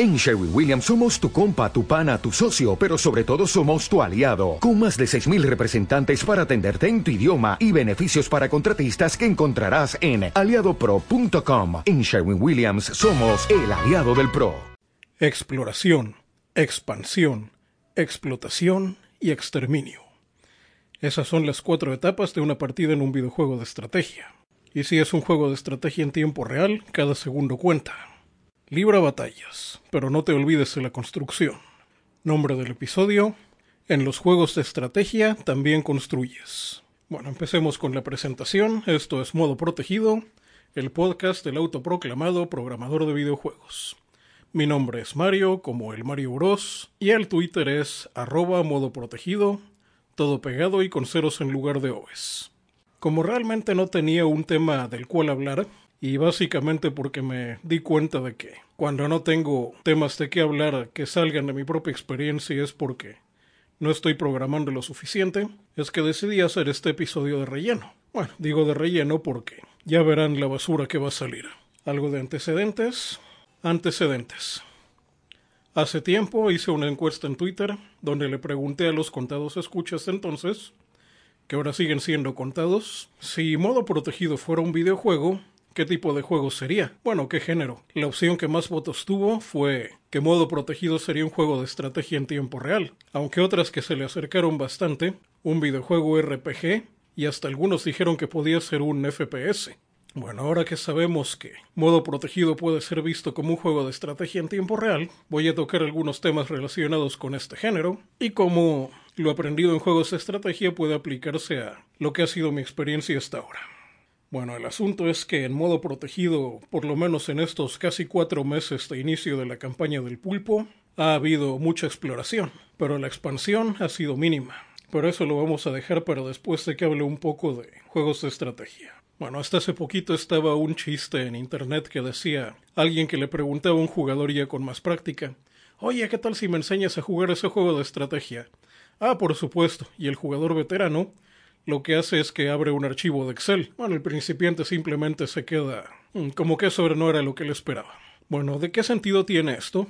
En Sherwin Williams somos tu compa, tu pana, tu socio, pero sobre todo somos tu aliado, con más de 6.000 representantes para atenderte en tu idioma y beneficios para contratistas que encontrarás en aliadopro.com. En Sherwin Williams somos el aliado del PRO. Exploración, expansión, explotación y exterminio. Esas son las cuatro etapas de una partida en un videojuego de estrategia. Y si es un juego de estrategia en tiempo real, cada segundo cuenta. Libra batallas, pero no te olvides de la construcción. Nombre del episodio. En los juegos de estrategia también construyes. Bueno, empecemos con la presentación. Esto es Modo Protegido, el podcast del autoproclamado programador de videojuegos. Mi nombre es Mario, como el Mario Bros, y el Twitter es arroba modo protegido, todo pegado y con ceros en lugar de O's. Como realmente no tenía un tema del cual hablar, y básicamente porque me di cuenta de que cuando no tengo temas de qué hablar que salgan de mi propia experiencia es porque no estoy programando lo suficiente, es que decidí hacer este episodio de relleno. Bueno, digo de relleno porque ya verán la basura que va a salir. Algo de antecedentes. Antecedentes. Hace tiempo hice una encuesta en Twitter donde le pregunté a los contados escuchas entonces, que ahora siguen siendo contados, si modo protegido fuera un videojuego, ¿Qué tipo de juego sería? Bueno, ¿qué género? La opción que más votos tuvo fue que modo protegido sería un juego de estrategia en tiempo real, aunque otras que se le acercaron bastante, un videojuego RPG, y hasta algunos dijeron que podía ser un FPS. Bueno, ahora que sabemos que modo protegido puede ser visto como un juego de estrategia en tiempo real, voy a tocar algunos temas relacionados con este género y cómo lo aprendido en juegos de estrategia puede aplicarse a lo que ha sido mi experiencia hasta ahora. Bueno, el asunto es que en modo protegido, por lo menos en estos casi cuatro meses de inicio de la campaña del pulpo, ha habido mucha exploración, pero la expansión ha sido mínima. Por eso lo vamos a dejar para después de que hable un poco de juegos de estrategia. Bueno, hasta hace poquito estaba un chiste en internet que decía alguien que le preguntaba a un jugador ya con más práctica, Oye, ¿qué tal si me enseñas a jugar ese juego de estrategia? Ah, por supuesto, y el jugador veterano lo que hace es que abre un archivo de Excel. Bueno, el principiante simplemente se queda mm, como que eso no era lo que él esperaba. Bueno, ¿de qué sentido tiene esto?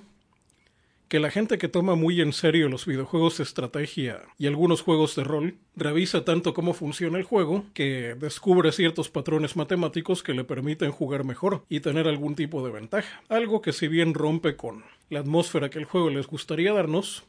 Que la gente que toma muy en serio los videojuegos de estrategia y algunos juegos de rol revisa tanto cómo funciona el juego que descubre ciertos patrones matemáticos que le permiten jugar mejor y tener algún tipo de ventaja. Algo que si bien rompe con la atmósfera que el juego les gustaría darnos,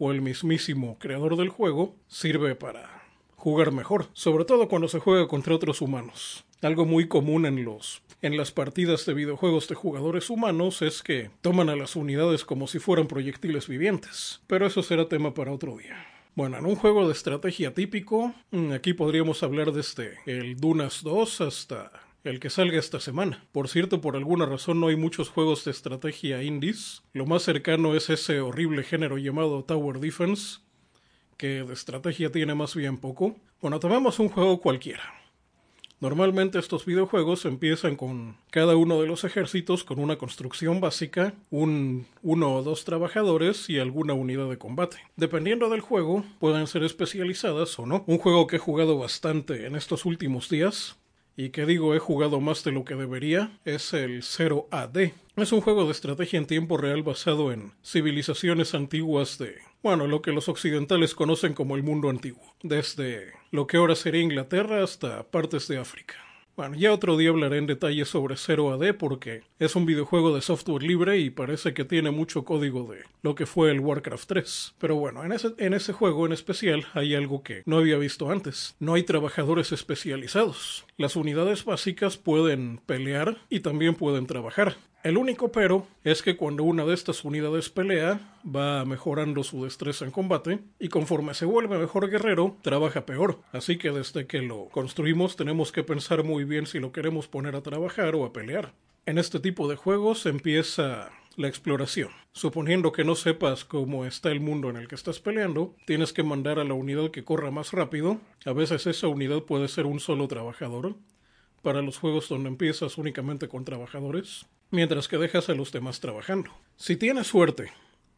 o el mismísimo creador del juego, sirve para jugar mejor, sobre todo cuando se juega contra otros humanos. Algo muy común en los en las partidas de videojuegos de jugadores humanos es que toman a las unidades como si fueran proyectiles vivientes, pero eso será tema para otro día. Bueno, en un juego de estrategia típico, mm, aquí podríamos hablar desde el Dunas 2 hasta el que salga esta semana. Por cierto, por alguna razón no hay muchos juegos de estrategia indies. Lo más cercano es ese horrible género llamado Tower Defense, que de estrategia tiene más bien poco. Bueno, tomemos un juego cualquiera. Normalmente estos videojuegos empiezan con cada uno de los ejércitos con una construcción básica, un uno o dos trabajadores y alguna unidad de combate. Dependiendo del juego, pueden ser especializadas o no. Un juego que he jugado bastante en estos últimos días y que digo he jugado más de lo que debería, es el 0AD. Es un juego de estrategia en tiempo real basado en civilizaciones antiguas de, bueno, lo que los occidentales conocen como el mundo antiguo, desde lo que ahora sería Inglaterra hasta partes de África. Bueno, ya otro día hablaré en detalle sobre 0AD porque es un videojuego de software libre y parece que tiene mucho código de lo que fue el Warcraft 3. Pero bueno, en ese, en ese juego en especial hay algo que no había visto antes. No hay trabajadores especializados. Las unidades básicas pueden pelear y también pueden trabajar. El único pero es que cuando una de estas unidades pelea, va mejorando su destreza en combate y conforme se vuelve mejor guerrero, trabaja peor. Así que desde que lo construimos tenemos que pensar muy bien si lo queremos poner a trabajar o a pelear. En este tipo de juegos empieza la exploración. Suponiendo que no sepas cómo está el mundo en el que estás peleando, tienes que mandar a la unidad que corra más rápido. A veces esa unidad puede ser un solo trabajador. Para los juegos donde empiezas únicamente con trabajadores mientras que dejas a los demás trabajando. Si tienes suerte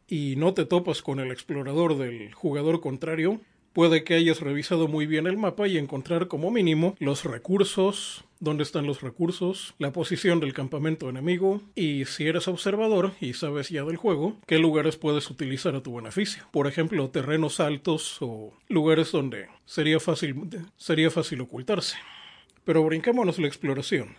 y no te topas con el explorador del jugador contrario, Puede que hayas revisado muy bien el mapa y encontrar como mínimo los recursos, dónde están los recursos, la posición del campamento enemigo y si eres observador y sabes ya del juego, qué lugares puedes utilizar a tu beneficio. Por ejemplo, terrenos altos o lugares donde sería fácil, sería fácil ocultarse. Pero brincámonos la exploración.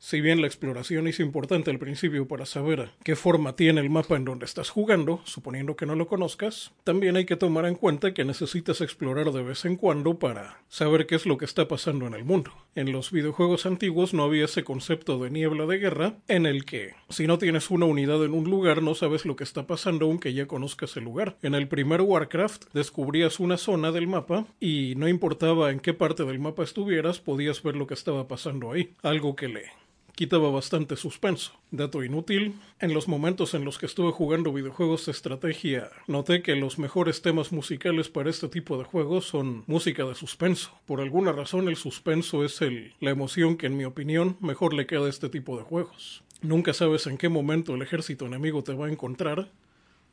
Si bien la exploración es importante al principio para saber qué forma tiene el mapa en donde estás jugando, suponiendo que no lo conozcas, también hay que tomar en cuenta que necesitas explorar de vez en cuando para saber qué es lo que está pasando en el mundo. En los videojuegos antiguos no había ese concepto de niebla de guerra en el que si no tienes una unidad en un lugar no sabes lo que está pasando aunque ya conozcas el lugar. En el primer Warcraft descubrías una zona del mapa y no importaba en qué parte del mapa estuvieras podías ver lo que estaba pasando ahí, algo que le quitaba bastante suspenso. Dato inútil, en los momentos en los que estuve jugando videojuegos de estrategia, noté que los mejores temas musicales para este tipo de juegos son música de suspenso. Por alguna razón el suspenso es el, la emoción que en mi opinión mejor le queda a este tipo de juegos. Nunca sabes en qué momento el ejército enemigo te va a encontrar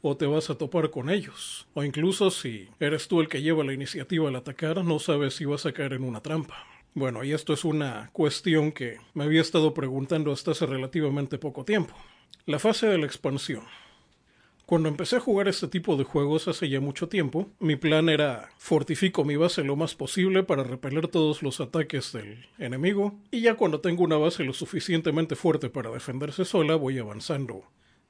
o te vas a topar con ellos. O incluso si eres tú el que lleva la iniciativa al atacar, no sabes si vas a caer en una trampa. Bueno, y esto es una cuestión que me había estado preguntando hasta hace relativamente poco tiempo. La fase de la expansión. Cuando empecé a jugar este tipo de juegos hace ya mucho tiempo, mi plan era fortifico mi base lo más posible para repeler todos los ataques del enemigo, y ya cuando tengo una base lo suficientemente fuerte para defenderse sola voy avanzando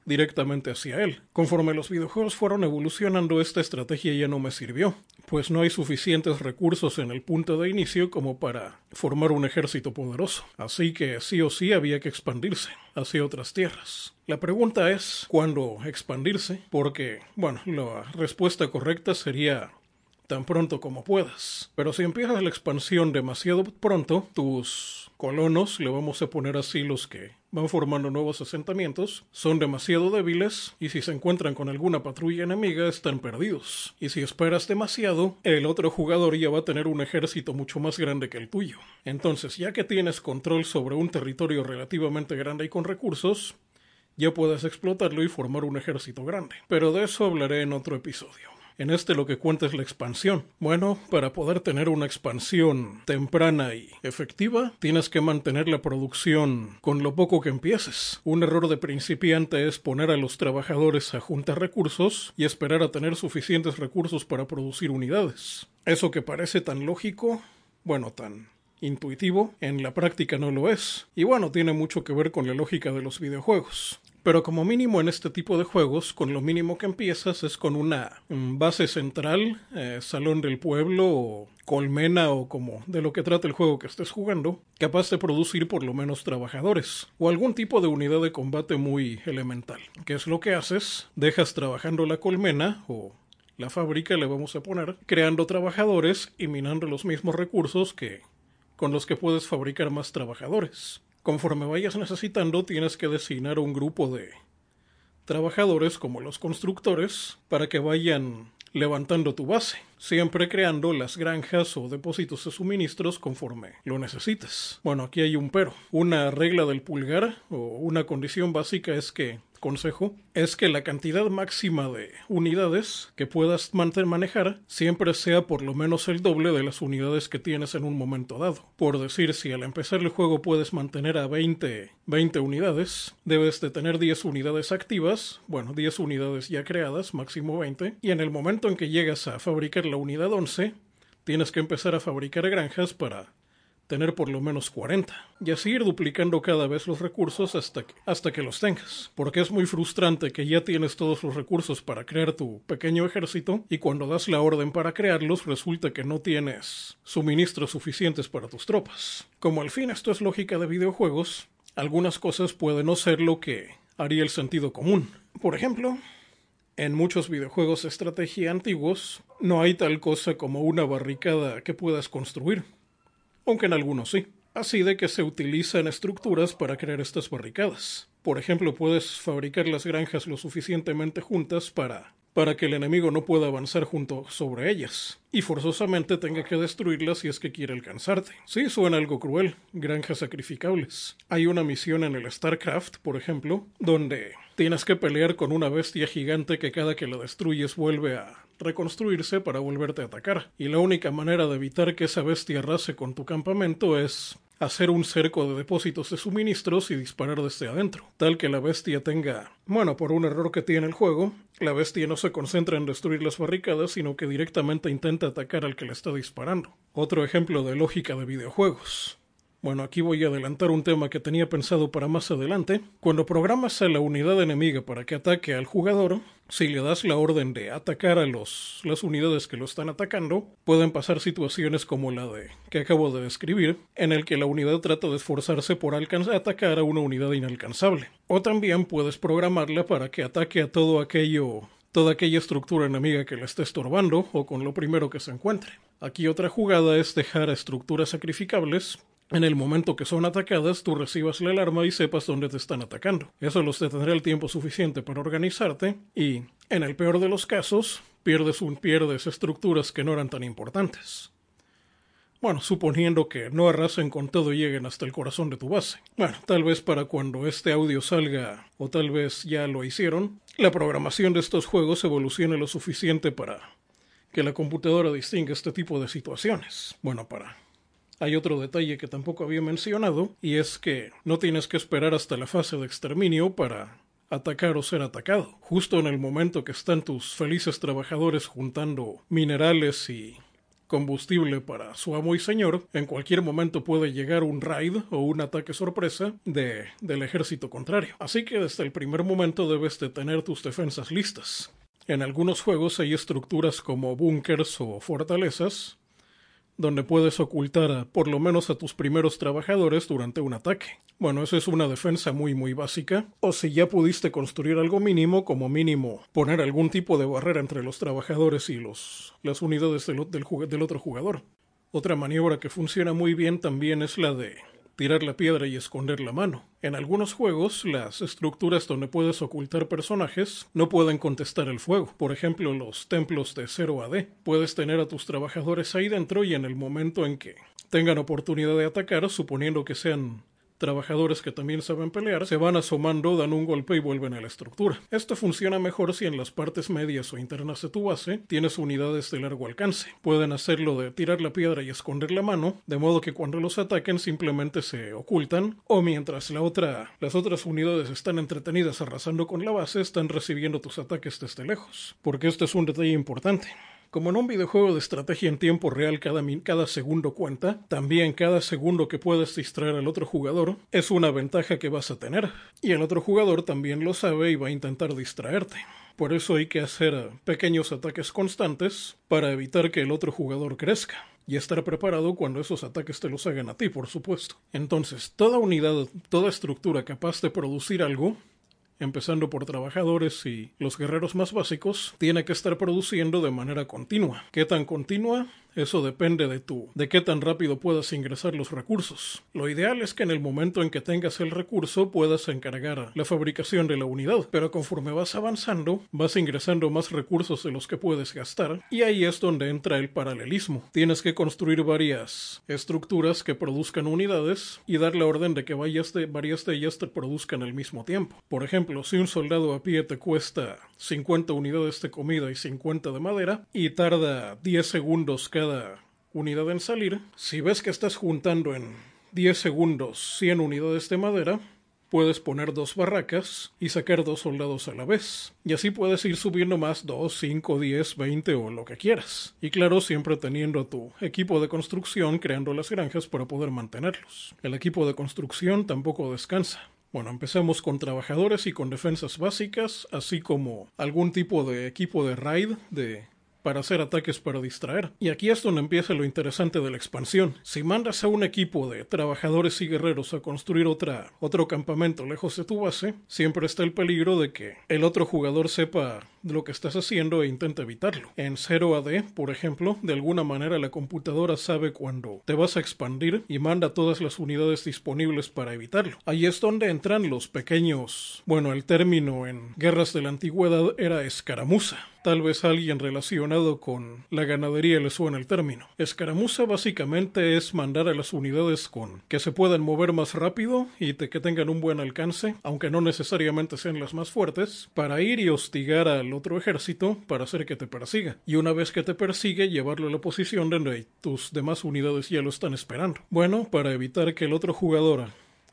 directamente hacia él. Conforme los videojuegos fueron evolucionando, esta estrategia ya no me sirvió, pues no hay suficientes recursos en el punto de inicio como para formar un ejército poderoso. Así que sí o sí había que expandirse hacia otras tierras. La pregunta es cuándo expandirse, porque, bueno, la respuesta correcta sería tan pronto como puedas. Pero si empiezas la expansión demasiado pronto, tus colonos, le vamos a poner así los que van formando nuevos asentamientos, son demasiado débiles y si se encuentran con alguna patrulla enemiga están perdidos. Y si esperas demasiado, el otro jugador ya va a tener un ejército mucho más grande que el tuyo. Entonces, ya que tienes control sobre un territorio relativamente grande y con recursos, ya puedes explotarlo y formar un ejército grande. Pero de eso hablaré en otro episodio. En este lo que cuenta es la expansión. Bueno, para poder tener una expansión temprana y efectiva, tienes que mantener la producción con lo poco que empieces. Un error de principiante es poner a los trabajadores a juntar recursos y esperar a tener suficientes recursos para producir unidades. Eso que parece tan lógico, bueno, tan intuitivo, en la práctica no lo es. Y bueno, tiene mucho que ver con la lógica de los videojuegos. Pero como mínimo en este tipo de juegos, con lo mínimo que empiezas es con una mm, base central, eh, salón del pueblo o colmena o como de lo que trata el juego que estés jugando, capaz de producir por lo menos trabajadores o algún tipo de unidad de combate muy elemental. ¿Qué es lo que haces? Dejas trabajando la colmena o la fábrica le vamos a poner, creando trabajadores y minando los mismos recursos que con los que puedes fabricar más trabajadores. Conforme vayas necesitando, tienes que designar un grupo de trabajadores como los constructores para que vayan levantando tu base, siempre creando las granjas o depósitos de suministros conforme lo necesites. Bueno, aquí hay un pero. Una regla del pulgar o una condición básica es que consejo es que la cantidad máxima de unidades que puedas manejar siempre sea por lo menos el doble de las unidades que tienes en un momento dado. Por decir, si al empezar el juego puedes mantener a 20, 20 unidades, debes de tener 10 unidades activas, bueno, 10 unidades ya creadas, máximo 20, y en el momento en que llegas a fabricar la unidad 11, tienes que empezar a fabricar granjas para tener por lo menos 40 y así ir duplicando cada vez los recursos hasta que, hasta que los tengas. Porque es muy frustrante que ya tienes todos los recursos para crear tu pequeño ejército y cuando das la orden para crearlos resulta que no tienes suministros suficientes para tus tropas. Como al fin esto es lógica de videojuegos, algunas cosas pueden no ser lo que haría el sentido común. Por ejemplo, en muchos videojuegos de estrategia antiguos no hay tal cosa como una barricada que puedas construir aunque en algunos sí. Así de que se utilizan estructuras para crear estas barricadas. Por ejemplo, puedes fabricar las granjas lo suficientemente juntas para para que el enemigo no pueda avanzar junto sobre ellas, y forzosamente tenga que destruirlas si es que quiere alcanzarte. Sí, suena algo cruel, granjas sacrificables. Hay una misión en el StarCraft, por ejemplo, donde tienes que pelear con una bestia gigante que cada que la destruyes vuelve a reconstruirse para volverte a atacar. Y la única manera de evitar que esa bestia arrase con tu campamento es hacer un cerco de depósitos de suministros y disparar desde adentro, tal que la bestia tenga... Bueno, por un error que tiene el juego, la bestia no se concentra en destruir las barricadas, sino que directamente intenta atacar al que le está disparando. Otro ejemplo de lógica de videojuegos. Bueno, aquí voy a adelantar un tema que tenía pensado para más adelante. Cuando programas a la unidad enemiga para que ataque al jugador, si le das la orden de atacar a los, las unidades que lo están atacando, pueden pasar situaciones como la de que acabo de describir, en el que la unidad trata de esforzarse por atacar a una unidad inalcanzable. O también puedes programarla para que ataque a todo aquello toda aquella estructura enemiga que le esté estorbando o con lo primero que se encuentre. Aquí otra jugada es dejar estructuras sacrificables en el momento que son atacadas, tú recibas la alarma y sepas dónde te están atacando. Eso los detendrá el tiempo suficiente para organizarte y, en el peor de los casos, pierdes, un, pierdes estructuras que no eran tan importantes. Bueno, suponiendo que no arrasen con todo y lleguen hasta el corazón de tu base. Bueno, tal vez para cuando este audio salga, o tal vez ya lo hicieron, la programación de estos juegos evolucione lo suficiente para que la computadora distinga este tipo de situaciones. Bueno, para hay otro detalle que tampoco había mencionado, y es que no tienes que esperar hasta la fase de exterminio para atacar o ser atacado. Justo en el momento que están tus felices trabajadores juntando minerales y combustible para su amo y señor, en cualquier momento puede llegar un raid o un ataque sorpresa de, del ejército contrario. Así que desde el primer momento debes de tener tus defensas listas. En algunos juegos hay estructuras como búnkers o fortalezas donde puedes ocultar por lo menos a tus primeros trabajadores durante un ataque. Bueno, eso es una defensa muy muy básica. O si ya pudiste construir algo mínimo, como mínimo poner algún tipo de barrera entre los trabajadores y los, las unidades del, del otro jugador. Otra maniobra que funciona muy bien también es la de tirar la piedra y esconder la mano. En algunos juegos, las estructuras donde puedes ocultar personajes no pueden contestar el fuego. Por ejemplo, los templos de 0 AD. Puedes tener a tus trabajadores ahí dentro y en el momento en que tengan oportunidad de atacar, suponiendo que sean trabajadores que también saben pelear se van asomando, dan un golpe y vuelven a la estructura. Esto funciona mejor si en las partes medias o internas de tu base tienes unidades de largo alcance. Pueden hacerlo de tirar la piedra y esconder la mano, de modo que cuando los ataquen simplemente se ocultan, o mientras la otra, las otras unidades están entretenidas arrasando con la base, están recibiendo tus ataques desde lejos. Porque este es un detalle importante. Como en un videojuego de estrategia en tiempo real cada, cada segundo cuenta, también cada segundo que puedes distraer al otro jugador es una ventaja que vas a tener. Y el otro jugador también lo sabe y va a intentar distraerte. Por eso hay que hacer pequeños ataques constantes para evitar que el otro jugador crezca y estar preparado cuando esos ataques te los hagan a ti, por supuesto. Entonces, toda unidad, toda estructura capaz de producir algo empezando por trabajadores y los guerreros más básicos, tiene que estar produciendo de manera continua. ¿Qué tan continua? Eso depende de tú, de qué tan rápido puedas ingresar los recursos. Lo ideal es que en el momento en que tengas el recurso puedas encargar la fabricación de la unidad, pero conforme vas avanzando, vas ingresando más recursos de los que puedes gastar, y ahí es donde entra el paralelismo. Tienes que construir varias estructuras que produzcan unidades y dar la orden de que varias de, varias de ellas te produzcan al mismo tiempo. Por ejemplo, si un soldado a pie te cuesta 50 unidades de comida y 50 de madera, y tarda 10 segundos cada unidad en salir. Si ves que estás juntando en 10 segundos 100 unidades de madera, puedes poner dos barracas y sacar dos soldados a la vez. Y así puedes ir subiendo más 2, 5, 10, 20 o lo que quieras. Y claro, siempre teniendo tu equipo de construcción creando las granjas para poder mantenerlos. El equipo de construcción tampoco descansa. Bueno, empecemos con trabajadores y con defensas básicas, así como algún tipo de equipo de raid de para hacer ataques para distraer. Y aquí es donde empieza lo interesante de la expansión. Si mandas a un equipo de trabajadores y guerreros a construir otra, otro campamento lejos de tu base, siempre está el peligro de que el otro jugador sepa lo que estás haciendo e intente evitarlo. En 0AD, por ejemplo, de alguna manera la computadora sabe cuando te vas a expandir y manda todas las unidades disponibles para evitarlo. Ahí es donde entran los pequeños... Bueno, el término en guerras de la antigüedad era escaramuza. Tal vez alguien relaciona relacionado con la ganadería le suena el término. Escaramuza básicamente es mandar a las unidades con que se puedan mover más rápido y que tengan un buen alcance, aunque no necesariamente sean las más fuertes, para ir y hostigar al otro ejército para hacer que te persiga. Y una vez que te persigue, llevarlo a la posición donde tus demás unidades ya lo están esperando. Bueno, para evitar que el otro jugador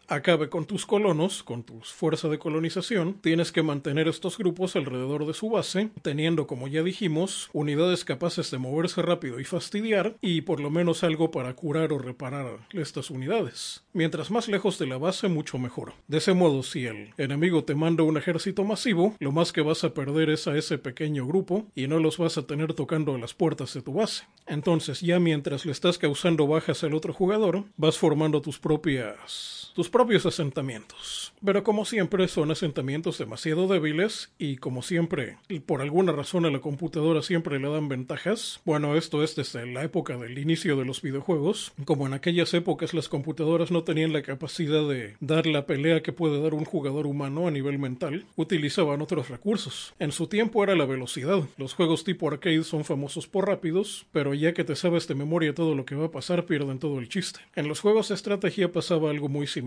acabe con tus colonos, con tu fuerza de colonización, tienes que mantener estos grupos alrededor de su base, teniendo, como ya dijimos, unidades capaces de moverse rápido y fastidiar, y por lo menos algo para curar o reparar estas unidades. Mientras más lejos de la base, mucho mejor. De ese modo, si el enemigo te manda un ejército masivo, lo más que vas a perder es a ese pequeño grupo, y no los vas a tener tocando a las puertas de tu base. Entonces, ya mientras le estás causando bajas al otro jugador, vas formando tus propias tus propios asentamientos. Pero como siempre son asentamientos demasiado débiles y como siempre, y por alguna razón a la computadora siempre le dan ventajas. Bueno, esto es desde la época del inicio de los videojuegos. Como en aquellas épocas las computadoras no tenían la capacidad de dar la pelea que puede dar un jugador humano a nivel mental, utilizaban otros recursos. En su tiempo era la velocidad. Los juegos tipo arcade son famosos por rápidos, pero ya que te sabes de memoria todo lo que va a pasar, pierden todo el chiste. En los juegos de estrategia pasaba algo muy similar.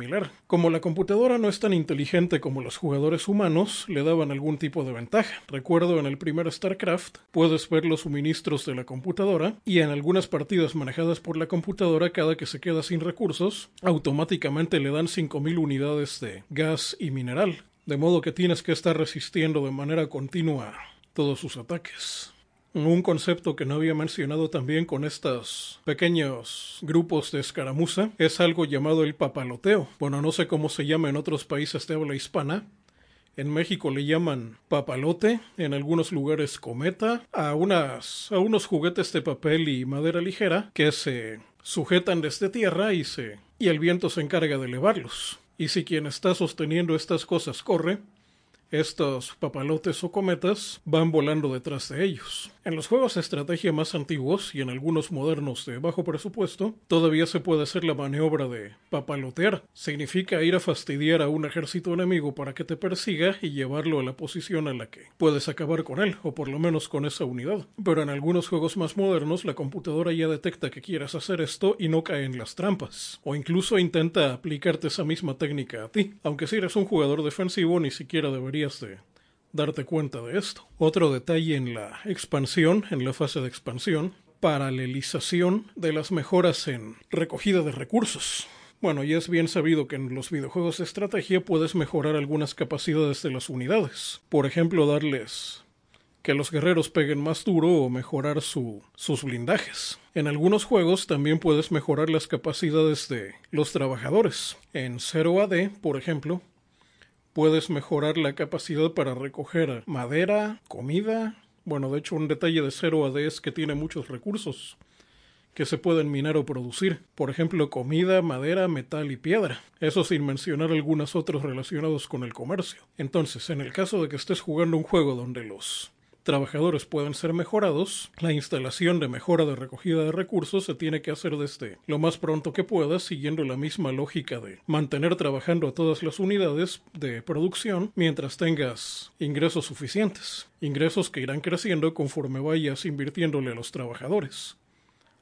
Como la computadora no es tan inteligente como los jugadores humanos, le daban algún tipo de ventaja. Recuerdo en el primer StarCraft, puedes ver los suministros de la computadora y en algunas partidas manejadas por la computadora, cada que se queda sin recursos, automáticamente le dan 5.000 unidades de gas y mineral. De modo que tienes que estar resistiendo de manera continua todos sus ataques. Un concepto que no había mencionado también con estos pequeños grupos de escaramuza es algo llamado el papaloteo. Bueno, no sé cómo se llama en otros países de habla hispana. En México le llaman papalote, en algunos lugares cometa, a, unas, a unos juguetes de papel y madera ligera que se sujetan desde tierra y, se, y el viento se encarga de elevarlos. Y si quien está sosteniendo estas cosas corre, estos papalotes o cometas van volando detrás de ellos. En los juegos de estrategia más antiguos y en algunos modernos de bajo presupuesto, todavía se puede hacer la maniobra de papalotear. Significa ir a fastidiar a un ejército enemigo para que te persiga y llevarlo a la posición en la que puedes acabar con él, o por lo menos con esa unidad. Pero en algunos juegos más modernos, la computadora ya detecta que quieras hacer esto y no cae en las trampas, o incluso intenta aplicarte esa misma técnica a ti. Aunque si eres un jugador defensivo, ni siquiera deberías de darte cuenta de esto. Otro detalle en la expansión, en la fase de expansión, paralelización de las mejoras en recogida de recursos. Bueno, ya es bien sabido que en los videojuegos de estrategia puedes mejorar algunas capacidades de las unidades. Por ejemplo, darles que los guerreros peguen más duro o mejorar sus blindajes. En algunos juegos también puedes mejorar las capacidades de los trabajadores. En 0AD, por ejemplo, puedes mejorar la capacidad para recoger madera, comida. Bueno, de hecho, un detalle de 0 AD es que tiene muchos recursos que se pueden minar o producir. Por ejemplo, comida, madera, metal y piedra. Eso sin mencionar algunos otros relacionados con el comercio. Entonces, en el caso de que estés jugando un juego donde los trabajadores pueden ser mejorados, la instalación de mejora de recogida de recursos se tiene que hacer desde lo más pronto que pueda, siguiendo la misma lógica de mantener trabajando a todas las unidades de producción mientras tengas ingresos suficientes, ingresos que irán creciendo conforme vayas invirtiéndole a los trabajadores.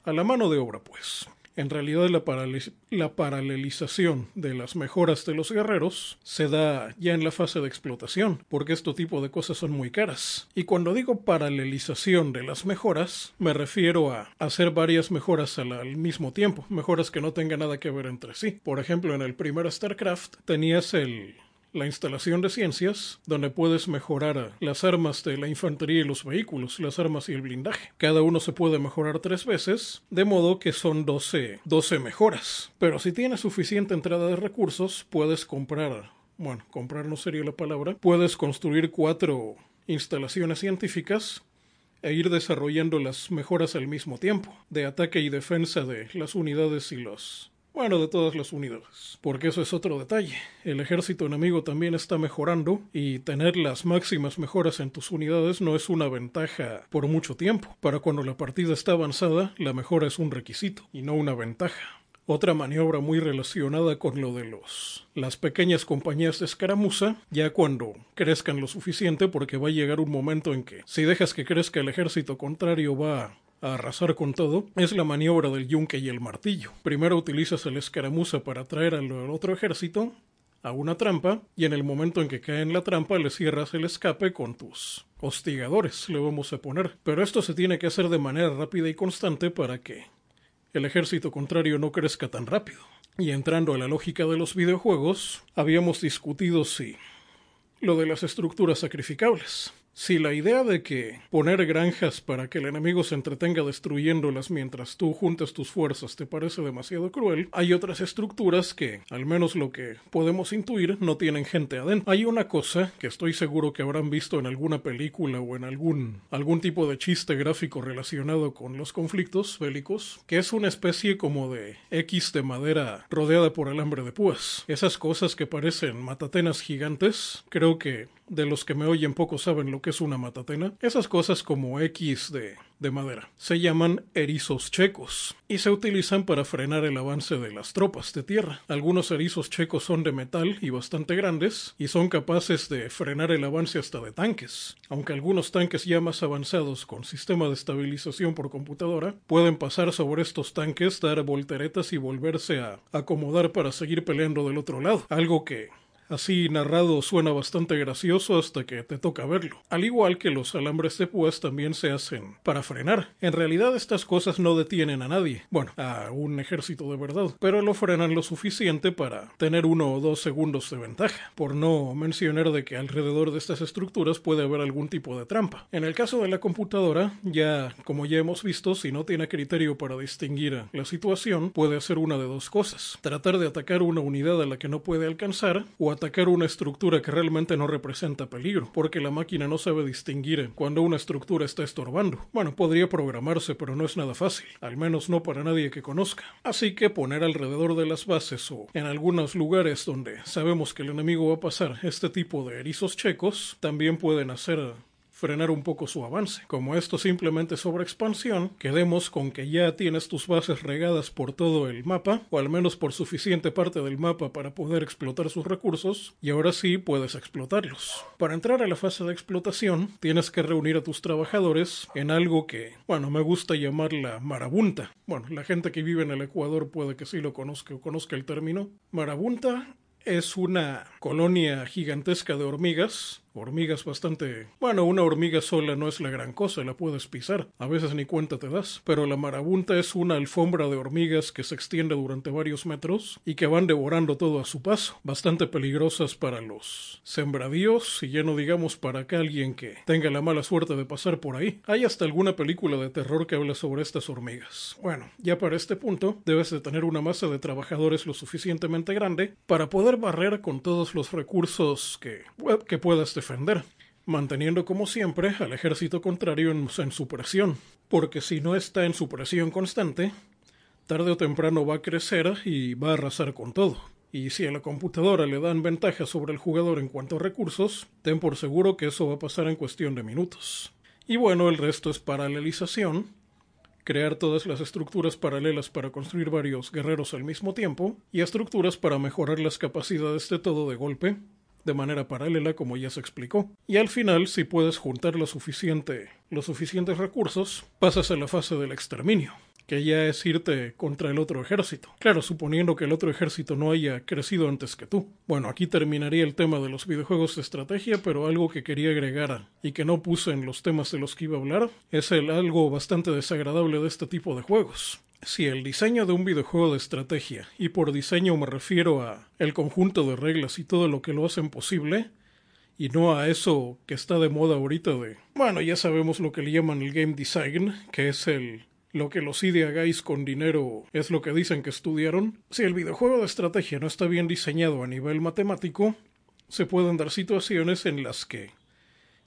A la mano de obra, pues. En realidad la, paralelización de las mejoras de los guerreros se da ya en la fase de explotación, porque este tipo de cosas son muy caras. Y cuando digo paralelización de las mejoras, me refiero a hacer varias mejoras al, al mismo tiempo, mejoras que no tengan nada que ver entre sí. Por ejemplo, en el primer StarCraft tenías el la instalación de ciencias, donde puedes mejorar las armas de la infantería y los vehículos, las armas y el blindaje. Cada uno se puede mejorar tres veces, de modo que son 12, 12 mejoras. Pero si tienes suficiente entrada de recursos, puedes comprar, bueno, comprar no sería la palabra, puedes construir cuatro instalaciones científicas e ir desarrollando las mejoras al mismo tiempo, de ataque y defensa de las unidades y los bueno, de todas las unidades. Porque eso es otro detalle. El ejército enemigo también está mejorando y tener las máximas mejoras en tus unidades no es una ventaja por mucho tiempo. Para cuando la partida está avanzada, la mejora es un requisito y no una ventaja. Otra maniobra muy relacionada con lo de los las pequeñas compañías de escaramuza, ya cuando crezcan lo suficiente, porque va a llegar un momento en que si dejas que crezca el ejército contrario va a arrasar con todo, es la maniobra del yunque y el martillo. Primero utilizas el escaramuza para atraer al otro ejército a una trampa y en el momento en que cae en la trampa le cierras el escape con tus hostigadores, le vamos a poner. Pero esto se tiene que hacer de manera rápida y constante para que el ejército contrario no crezca tan rápido. Y entrando a la lógica de los videojuegos, habíamos discutido si lo de las estructuras sacrificables. Si la idea de que poner granjas para que el enemigo se entretenga destruyéndolas mientras tú juntas tus fuerzas te parece demasiado cruel, hay otras estructuras que, al menos lo que podemos intuir, no tienen gente adentro. Hay una cosa que estoy seguro que habrán visto en alguna película o en algún, algún tipo de chiste gráfico relacionado con los conflictos bélicos, que es una especie como de X de madera rodeada por alambre de púas. Esas cosas que parecen matatenas gigantes, creo que de los que me oyen poco saben lo que es una matatena. Esas cosas como X de, de madera se llaman erizos checos y se utilizan para frenar el avance de las tropas de tierra. Algunos erizos checos son de metal y bastante grandes y son capaces de frenar el avance hasta de tanques. Aunque algunos tanques ya más avanzados con sistema de estabilización por computadora pueden pasar sobre estos tanques, dar volteretas y volverse a acomodar para seguir peleando del otro lado. Algo que Así narrado suena bastante gracioso hasta que te toca verlo. Al igual que los alambres de púas también se hacen para frenar. En realidad estas cosas no detienen a nadie. Bueno, a un ejército de verdad. Pero lo frenan lo suficiente para tener uno o dos segundos de ventaja. Por no mencionar de que alrededor de estas estructuras puede haber algún tipo de trampa. En el caso de la computadora, ya como ya hemos visto, si no tiene criterio para distinguir la situación, puede hacer una de dos cosas. Tratar de atacar una unidad a la que no puede alcanzar o atacar una estructura que realmente no representa peligro, porque la máquina no sabe distinguir cuando una estructura está estorbando. Bueno, podría programarse, pero no es nada fácil, al menos no para nadie que conozca. Así que poner alrededor de las bases o en algunos lugares donde sabemos que el enemigo va a pasar este tipo de erizos checos, también pueden hacer frenar un poco su avance. Como esto simplemente sobre expansión, quedemos con que ya tienes tus bases regadas por todo el mapa, o al menos por suficiente parte del mapa para poder explotar sus recursos, y ahora sí puedes explotarlos. Para entrar a la fase de explotación, tienes que reunir a tus trabajadores en algo que, bueno, me gusta llamar la marabunta. Bueno, la gente que vive en el Ecuador puede que sí lo conozca o conozca el término. Marabunta es una colonia gigantesca de hormigas hormigas bastante... Bueno, una hormiga sola no es la gran cosa, la puedes pisar, a veces ni cuenta te das, pero la marabunta es una alfombra de hormigas que se extiende durante varios metros y que van devorando todo a su paso, bastante peligrosas para los sembradíos y ya no digamos para que alguien que tenga la mala suerte de pasar por ahí. Hay hasta alguna película de terror que habla sobre estas hormigas. Bueno, ya para este punto debes de tener una masa de trabajadores lo suficientemente grande para poder barrer con todos los recursos que, que puedas defender, manteniendo como siempre al ejército contrario en, en su presión, porque si no está en su presión constante, tarde o temprano va a crecer y va a arrasar con todo. Y si a la computadora le dan ventaja sobre el jugador en cuanto a recursos, ten por seguro que eso va a pasar en cuestión de minutos. Y bueno, el resto es paralelización, crear todas las estructuras paralelas para construir varios guerreros al mismo tiempo, y estructuras para mejorar las capacidades de todo de golpe, de manera paralela como ya se explicó. Y al final, si puedes juntar lo suficiente, los suficientes recursos, pasas a la fase del exterminio que ya es irte contra el otro ejército. Claro, suponiendo que el otro ejército no haya crecido antes que tú. Bueno, aquí terminaría el tema de los videojuegos de estrategia, pero algo que quería agregar y que no puse en los temas de los que iba a hablar es el algo bastante desagradable de este tipo de juegos. Si el diseño de un videojuego de estrategia, y por diseño me refiero a el conjunto de reglas y todo lo que lo hacen posible, y no a eso que está de moda ahorita de, bueno, ya sabemos lo que le llaman el game design, que es el lo que los idea guys con dinero es lo que dicen que estudiaron. Si el videojuego de estrategia no está bien diseñado a nivel matemático, se pueden dar situaciones en las que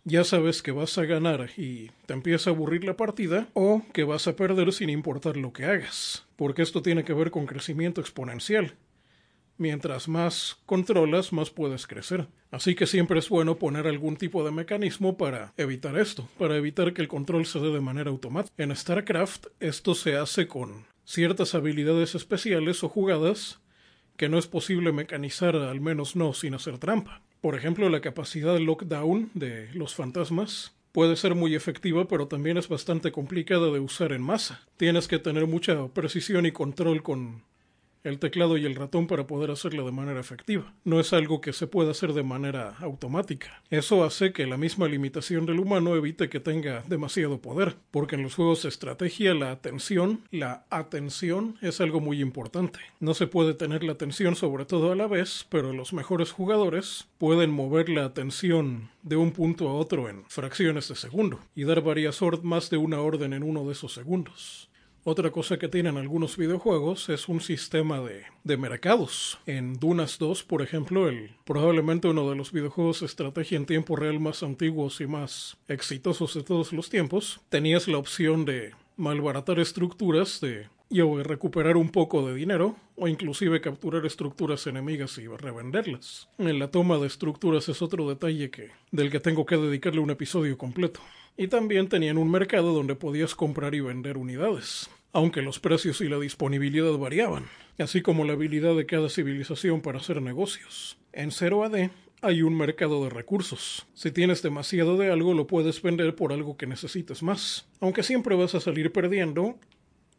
ya sabes que vas a ganar y te empieza a aburrir la partida o que vas a perder sin importar lo que hagas, porque esto tiene que ver con crecimiento exponencial. Mientras más controlas, más puedes crecer. Así que siempre es bueno poner algún tipo de mecanismo para evitar esto, para evitar que el control se dé de manera automática. En StarCraft esto se hace con ciertas habilidades especiales o jugadas que no es posible mecanizar, al menos no sin hacer trampa. Por ejemplo, la capacidad de lockdown de los fantasmas puede ser muy efectiva, pero también es bastante complicada de usar en masa. Tienes que tener mucha precisión y control con el teclado y el ratón para poder hacerlo de manera efectiva. No es algo que se pueda hacer de manera automática. Eso hace que la misma limitación del humano evite que tenga demasiado poder, porque en los juegos de estrategia la atención, la atención es algo muy importante. No se puede tener la atención sobre todo a la vez, pero los mejores jugadores pueden mover la atención de un punto a otro en fracciones de segundo y dar varias más de una orden en uno de esos segundos. Otra cosa que tienen algunos videojuegos es un sistema de, de, mercados. En Dunas 2, por ejemplo, el, probablemente uno de los videojuegos de estrategia en tiempo real más antiguos y más exitosos de todos los tiempos, tenías la opción de malbaratar estructuras, de y recuperar un poco de dinero o inclusive capturar estructuras enemigas y revenderlas. En la toma de estructuras es otro detalle que del que tengo que dedicarle un episodio completo. Y también tenían un mercado donde podías comprar y vender unidades, aunque los precios y la disponibilidad variaban, así como la habilidad de cada civilización para hacer negocios. En 0 AD hay un mercado de recursos. Si tienes demasiado de algo, lo puedes vender por algo que necesites más. Aunque siempre vas a salir perdiendo,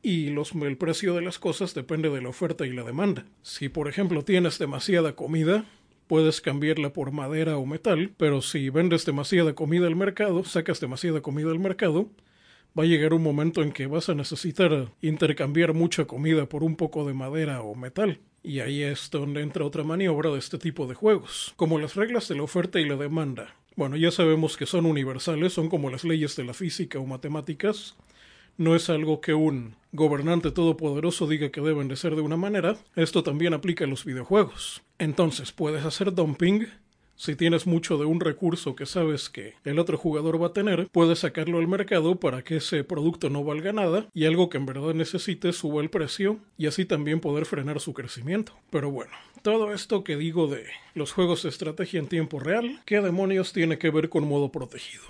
y los, el precio de las cosas depende de la oferta y la demanda. Si por ejemplo tienes demasiada comida, puedes cambiarla por madera o metal, pero si vendes demasiada comida al mercado, sacas demasiada comida al mercado, va a llegar un momento en que vas a necesitar intercambiar mucha comida por un poco de madera o metal. Y ahí es donde entra otra maniobra de este tipo de juegos, como las reglas de la oferta y la demanda. Bueno, ya sabemos que son universales, son como las leyes de la física o matemáticas, no es algo que un gobernante todopoderoso diga que deben de ser de una manera, esto también aplica a los videojuegos. Entonces puedes hacer dumping, si tienes mucho de un recurso que sabes que el otro jugador va a tener, puedes sacarlo al mercado para que ese producto no valga nada y algo que en verdad necesites suba el precio y así también poder frenar su crecimiento. Pero bueno, todo esto que digo de los juegos de estrategia en tiempo real, ¿qué demonios tiene que ver con modo protegido?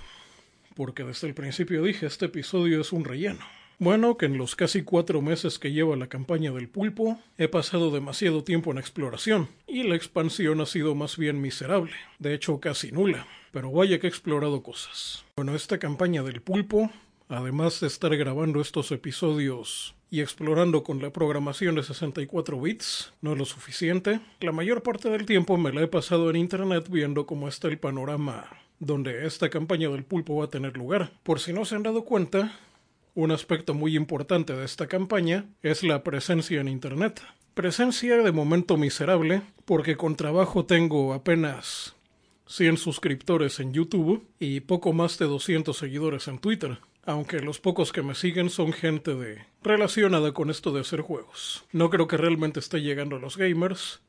porque desde el principio dije este episodio es un relleno. Bueno, que en los casi cuatro meses que lleva la campaña del pulpo he pasado demasiado tiempo en exploración, y la expansión ha sido más bien miserable, de hecho casi nula, pero vaya que he explorado cosas. Bueno, esta campaña del pulpo, además de estar grabando estos episodios y explorando con la programación de 64 bits, no es lo suficiente, la mayor parte del tiempo me la he pasado en internet viendo cómo está el panorama donde esta campaña del pulpo va a tener lugar. Por si no se han dado cuenta, un aspecto muy importante de esta campaña es la presencia en Internet. Presencia de momento miserable, porque con trabajo tengo apenas 100 suscriptores en YouTube y poco más de 200 seguidores en Twitter, aunque los pocos que me siguen son gente de relacionada con esto de hacer juegos. No creo que realmente esté llegando a los gamers,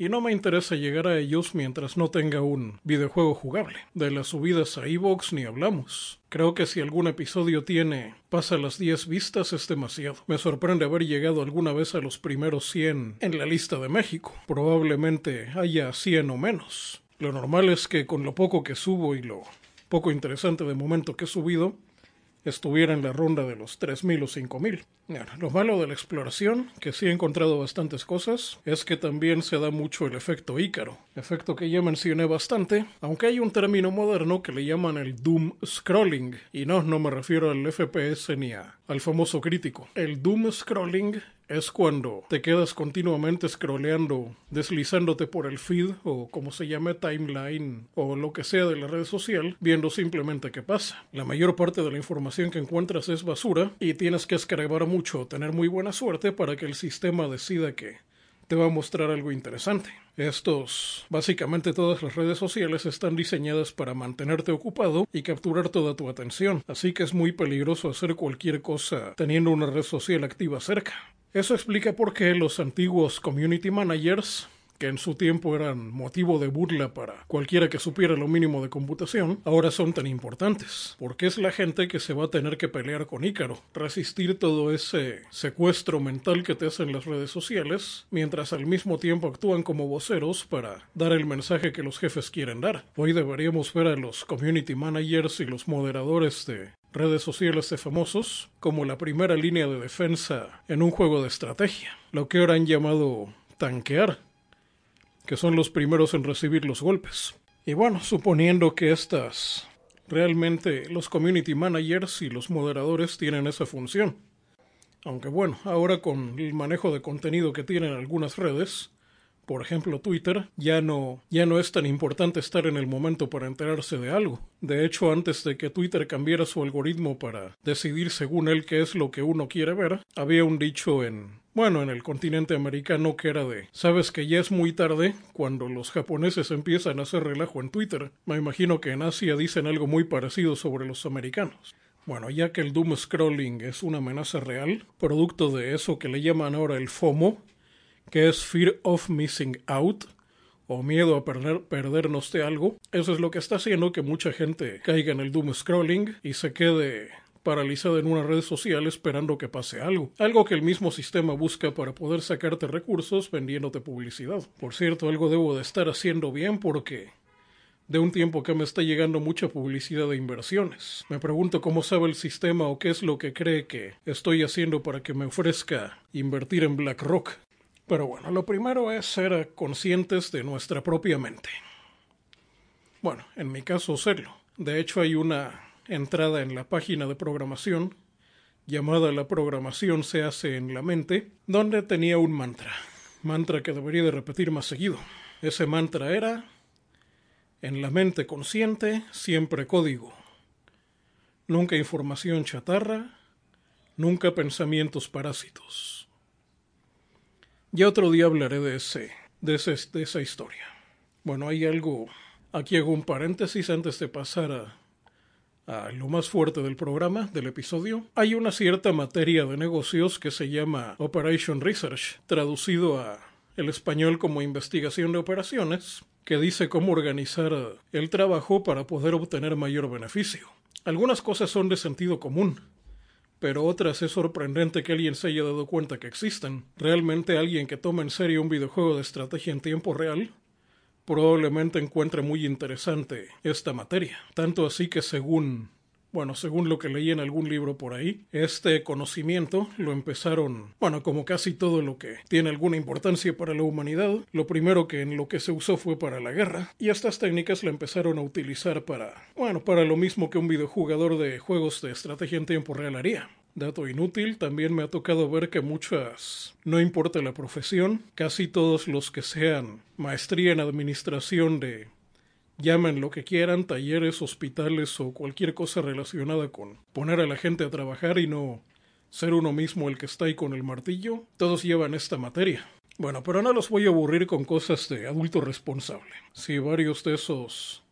y no me interesa llegar a ellos mientras no tenga un videojuego jugable. De las subidas a Evox ni hablamos. Creo que si algún episodio tiene pasa las 10 vistas es demasiado. Me sorprende haber llegado alguna vez a los primeros 100 en la lista de México. Probablemente haya 100 o menos. Lo normal es que con lo poco que subo y lo poco interesante de momento que he subido, estuviera en la ronda de los 3.000 o 5.000. Lo malo de la exploración, que sí he encontrado bastantes cosas, es que también se da mucho el efecto ícaro, efecto que ya mencioné bastante, aunque hay un término moderno que le llaman el doom scrolling, y no, no me refiero al FPS ni al famoso crítico. El doom scrolling es cuando te quedas continuamente scrolleando, deslizándote por el feed o como se llame timeline o lo que sea de la red social, viendo simplemente qué pasa. La mayor parte de la información que encuentras es basura y tienes que escarbar mucho, tener muy buena suerte para que el sistema decida que te va a mostrar algo interesante. Estos, básicamente todas las redes sociales están diseñadas para mantenerte ocupado y capturar toda tu atención, así que es muy peligroso hacer cualquier cosa teniendo una red social activa cerca. Eso explica por qué los antiguos community managers que en su tiempo eran motivo de burla para cualquiera que supiera lo mínimo de computación, ahora son tan importantes, porque es la gente que se va a tener que pelear con Ícaro, resistir todo ese secuestro mental que te hacen las redes sociales, mientras al mismo tiempo actúan como voceros para dar el mensaje que los jefes quieren dar. Hoy deberíamos ver a los community managers y los moderadores de redes sociales de famosos como la primera línea de defensa en un juego de estrategia, lo que ahora han llamado tanquear que son los primeros en recibir los golpes. Y bueno, suponiendo que estas realmente los community managers y los moderadores tienen esa función. Aunque bueno, ahora con el manejo de contenido que tienen algunas redes, por ejemplo Twitter, ya no, ya no es tan importante estar en el momento para enterarse de algo. De hecho, antes de que Twitter cambiara su algoritmo para decidir según él qué es lo que uno quiere ver, había un dicho en bueno, en el continente americano que era de, sabes que ya es muy tarde cuando los japoneses empiezan a hacer relajo en Twitter. Me imagino que en Asia dicen algo muy parecido sobre los americanos. Bueno, ya que el doom scrolling es una amenaza real, producto de eso que le llaman ahora el FOMO, que es Fear of Missing Out, o miedo a perder, perdernos de algo, eso es lo que está haciendo que mucha gente caiga en el doom scrolling y se quede paralizada en una red social esperando que pase algo, algo que el mismo sistema busca para poder sacarte recursos vendiéndote publicidad. Por cierto, algo debo de estar haciendo bien porque de un tiempo que me está llegando mucha publicidad de inversiones. Me pregunto cómo sabe el sistema o qué es lo que cree que estoy haciendo para que me ofrezca invertir en BlackRock. Pero bueno, lo primero es ser conscientes de nuestra propia mente. Bueno, en mi caso serlo. De hecho hay una entrada en la página de programación llamada La programación se hace en la mente, donde tenía un mantra, mantra que debería de repetir más seguido. Ese mantra era, en la mente consciente, siempre código, nunca información chatarra, nunca pensamientos parásitos. Ya otro día hablaré de ese, de, de esa historia. Bueno, hay algo, aquí hago un paréntesis antes de pasar a lo más fuerte del programa, del episodio, hay una cierta materia de negocios que se llama Operation Research, traducido a el español como investigación de operaciones, que dice cómo organizar el trabajo para poder obtener mayor beneficio. Algunas cosas son de sentido común, pero otras es sorprendente que alguien se haya dado cuenta que existen. Realmente alguien que toma en serio un videojuego de estrategia en tiempo real probablemente encuentre muy interesante esta materia. Tanto así que según bueno, según lo que leí en algún libro por ahí, este conocimiento lo empezaron, bueno, como casi todo lo que tiene alguna importancia para la humanidad, lo primero que en lo que se usó fue para la guerra, y estas técnicas la empezaron a utilizar para, bueno, para lo mismo que un videojugador de juegos de estrategia en tiempo real haría. Dato inútil, también me ha tocado ver que muchas, no importa la profesión, casi todos los que sean maestría en administración de, llamen lo que quieran, talleres, hospitales o cualquier cosa relacionada con poner a la gente a trabajar y no ser uno mismo el que está ahí con el martillo, todos llevan esta materia. Bueno, pero no los voy a aburrir con cosas de adulto responsable. Si varios de esos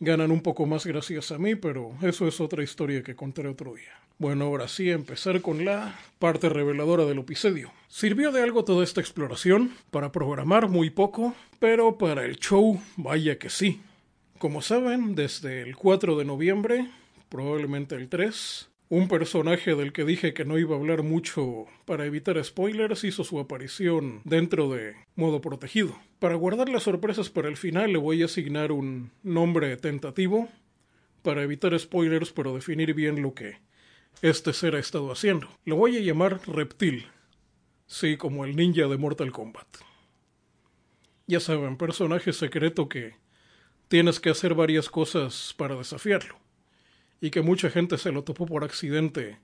ganan un poco más gracias a mí, pero eso es otra historia que contaré otro día. Bueno, ahora sí, empezar con la parte reveladora del episodio. ¿Sirvió de algo toda esta exploración? Para programar muy poco, pero para el show, vaya que sí. Como saben, desde el 4 de noviembre, probablemente el 3, un personaje del que dije que no iba a hablar mucho para evitar spoilers hizo su aparición dentro de modo protegido. Para guardar las sorpresas para el final le voy a asignar un nombre tentativo para evitar spoilers pero definir bien lo que este ser ha estado haciendo. Lo voy a llamar Reptil. Sí, como el ninja de Mortal Kombat. Ya saben, personaje secreto que tienes que hacer varias cosas para desafiarlo. Y que mucha gente se lo topó por accidente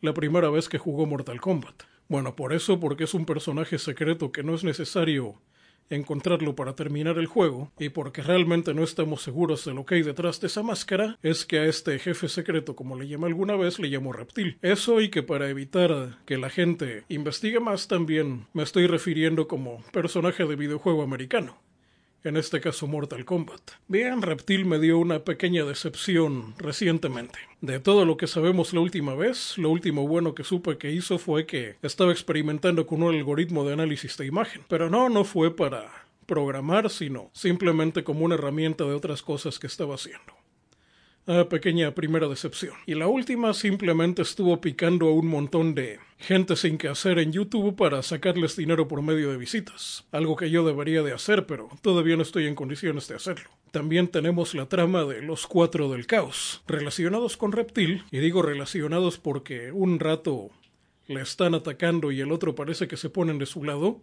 la primera vez que jugó Mortal Kombat. Bueno, por eso, porque es un personaje secreto que no es necesario encontrarlo para terminar el juego, y porque realmente no estamos seguros de lo que hay detrás de esa máscara, es que a este jefe secreto, como le llamé alguna vez, le llamo reptil. Eso y que para evitar que la gente investigue más también me estoy refiriendo como personaje de videojuego americano en este caso Mortal Kombat. Bien, Reptil me dio una pequeña decepción recientemente. De todo lo que sabemos la última vez, lo último bueno que supe que hizo fue que estaba experimentando con un algoritmo de análisis de imagen. Pero no, no fue para programar, sino simplemente como una herramienta de otras cosas que estaba haciendo. Ah, pequeña primera decepción. Y la última simplemente estuvo picando a un montón de gente sin que hacer en YouTube para sacarles dinero por medio de visitas. Algo que yo debería de hacer, pero todavía no estoy en condiciones de hacerlo. También tenemos la trama de los cuatro del caos, relacionados con Reptil, y digo relacionados porque un rato le están atacando y el otro parece que se ponen de su lado.